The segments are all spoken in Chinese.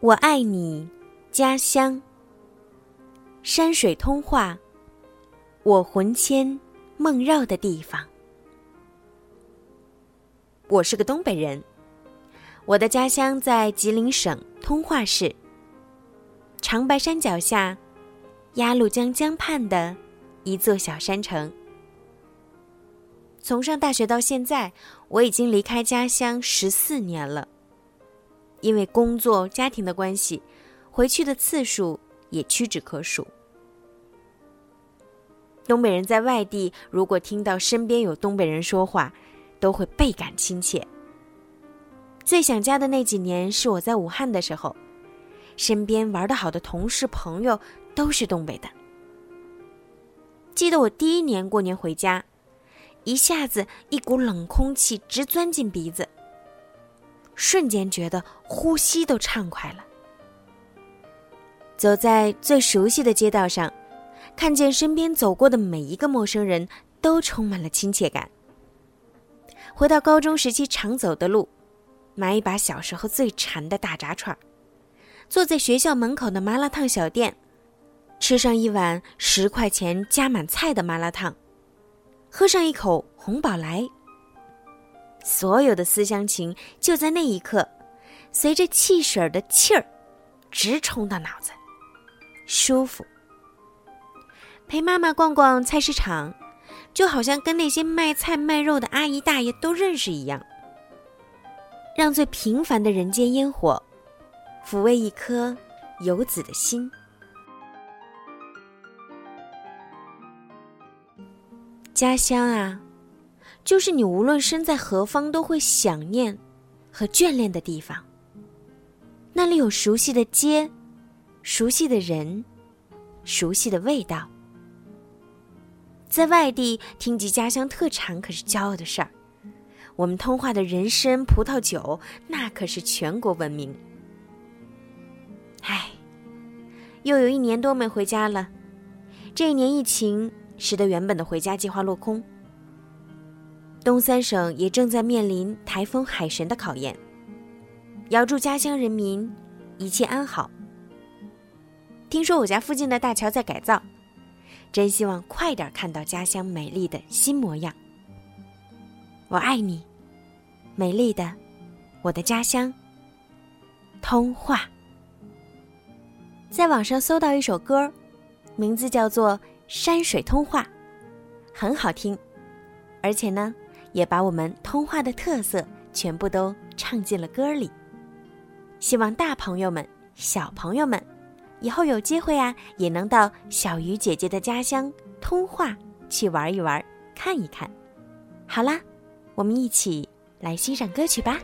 我爱你，家乡。山水通化，我魂牵梦绕的地方。我是个东北人，我的家乡在吉林省通化市。长白山脚下，鸭绿江江畔的一座小山城。从上大学到现在，我已经离开家乡十四年了。因为工作、家庭的关系，回去的次数也屈指可数。东北人在外地，如果听到身边有东北人说话，都会倍感亲切。最想家的那几年是我在武汉的时候，身边玩得好的同事朋友都是东北的。记得我第一年过年回家，一下子一股冷空气直钻进鼻子，瞬间觉得呼吸都畅快了。走在最熟悉的街道上。看见身边走过的每一个陌生人都充满了亲切感。回到高中时期常走的路，买一把小时候最馋的大炸串坐在学校门口的麻辣烫小店，吃上一碗十块钱加满菜的麻辣烫，喝上一口红宝来。所有的思乡情就在那一刻，随着汽水的气儿，直冲到脑子，舒服。陪妈妈逛逛菜市场，就好像跟那些卖菜卖肉的阿姨大爷都认识一样。让最平凡的人间烟火，抚慰一颗游子的心。家乡啊，就是你无论身在何方都会想念和眷恋的地方。那里有熟悉的街，熟悉的人，熟悉的味道。在外地听及家乡特产可是骄傲的事儿，我们通化的人参葡萄酒那可是全国闻名。唉，又有一年多没回家了，这一年疫情使得原本的回家计划落空。东三省也正在面临台风海神的考验，遥祝家乡人民一切安好。听说我家附近的大桥在改造。真希望快点看到家乡美丽的新模样。我爱你，美丽的我的家乡。通话。在网上搜到一首歌，名字叫做《山水通话》，很好听，而且呢，也把我们通话的特色全部都唱进了歌里。希望大朋友们、小朋友们。以后有机会啊，也能到小鱼姐姐的家乡通化去玩一玩，看一看。好啦，我们一起来欣赏歌曲吧。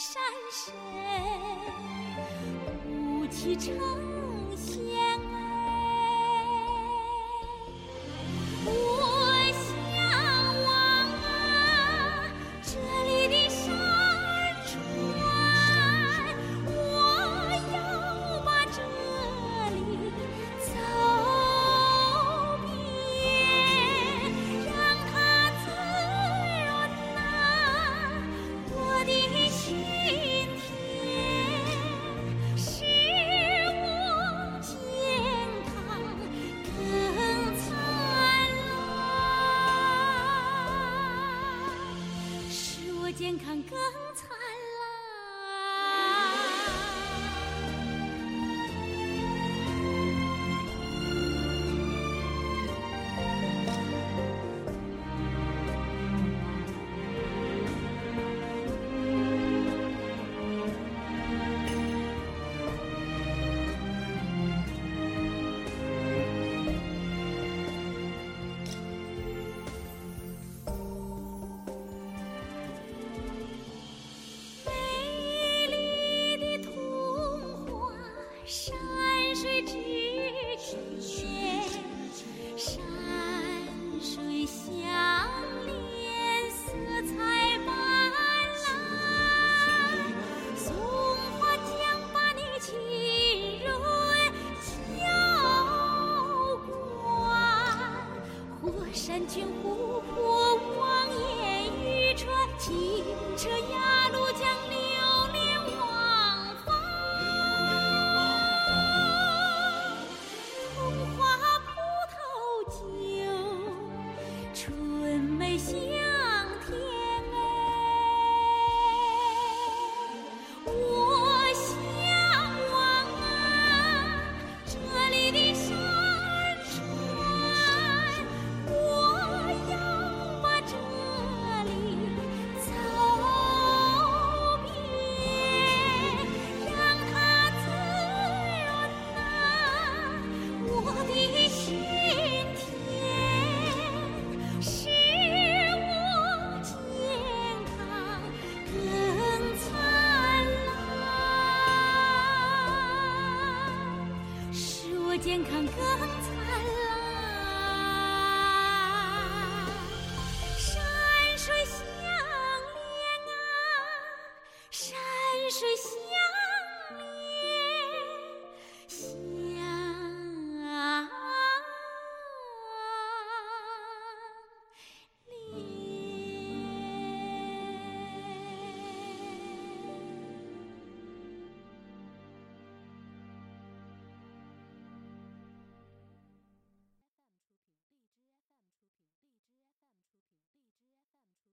成。响健康更轻呼健康更。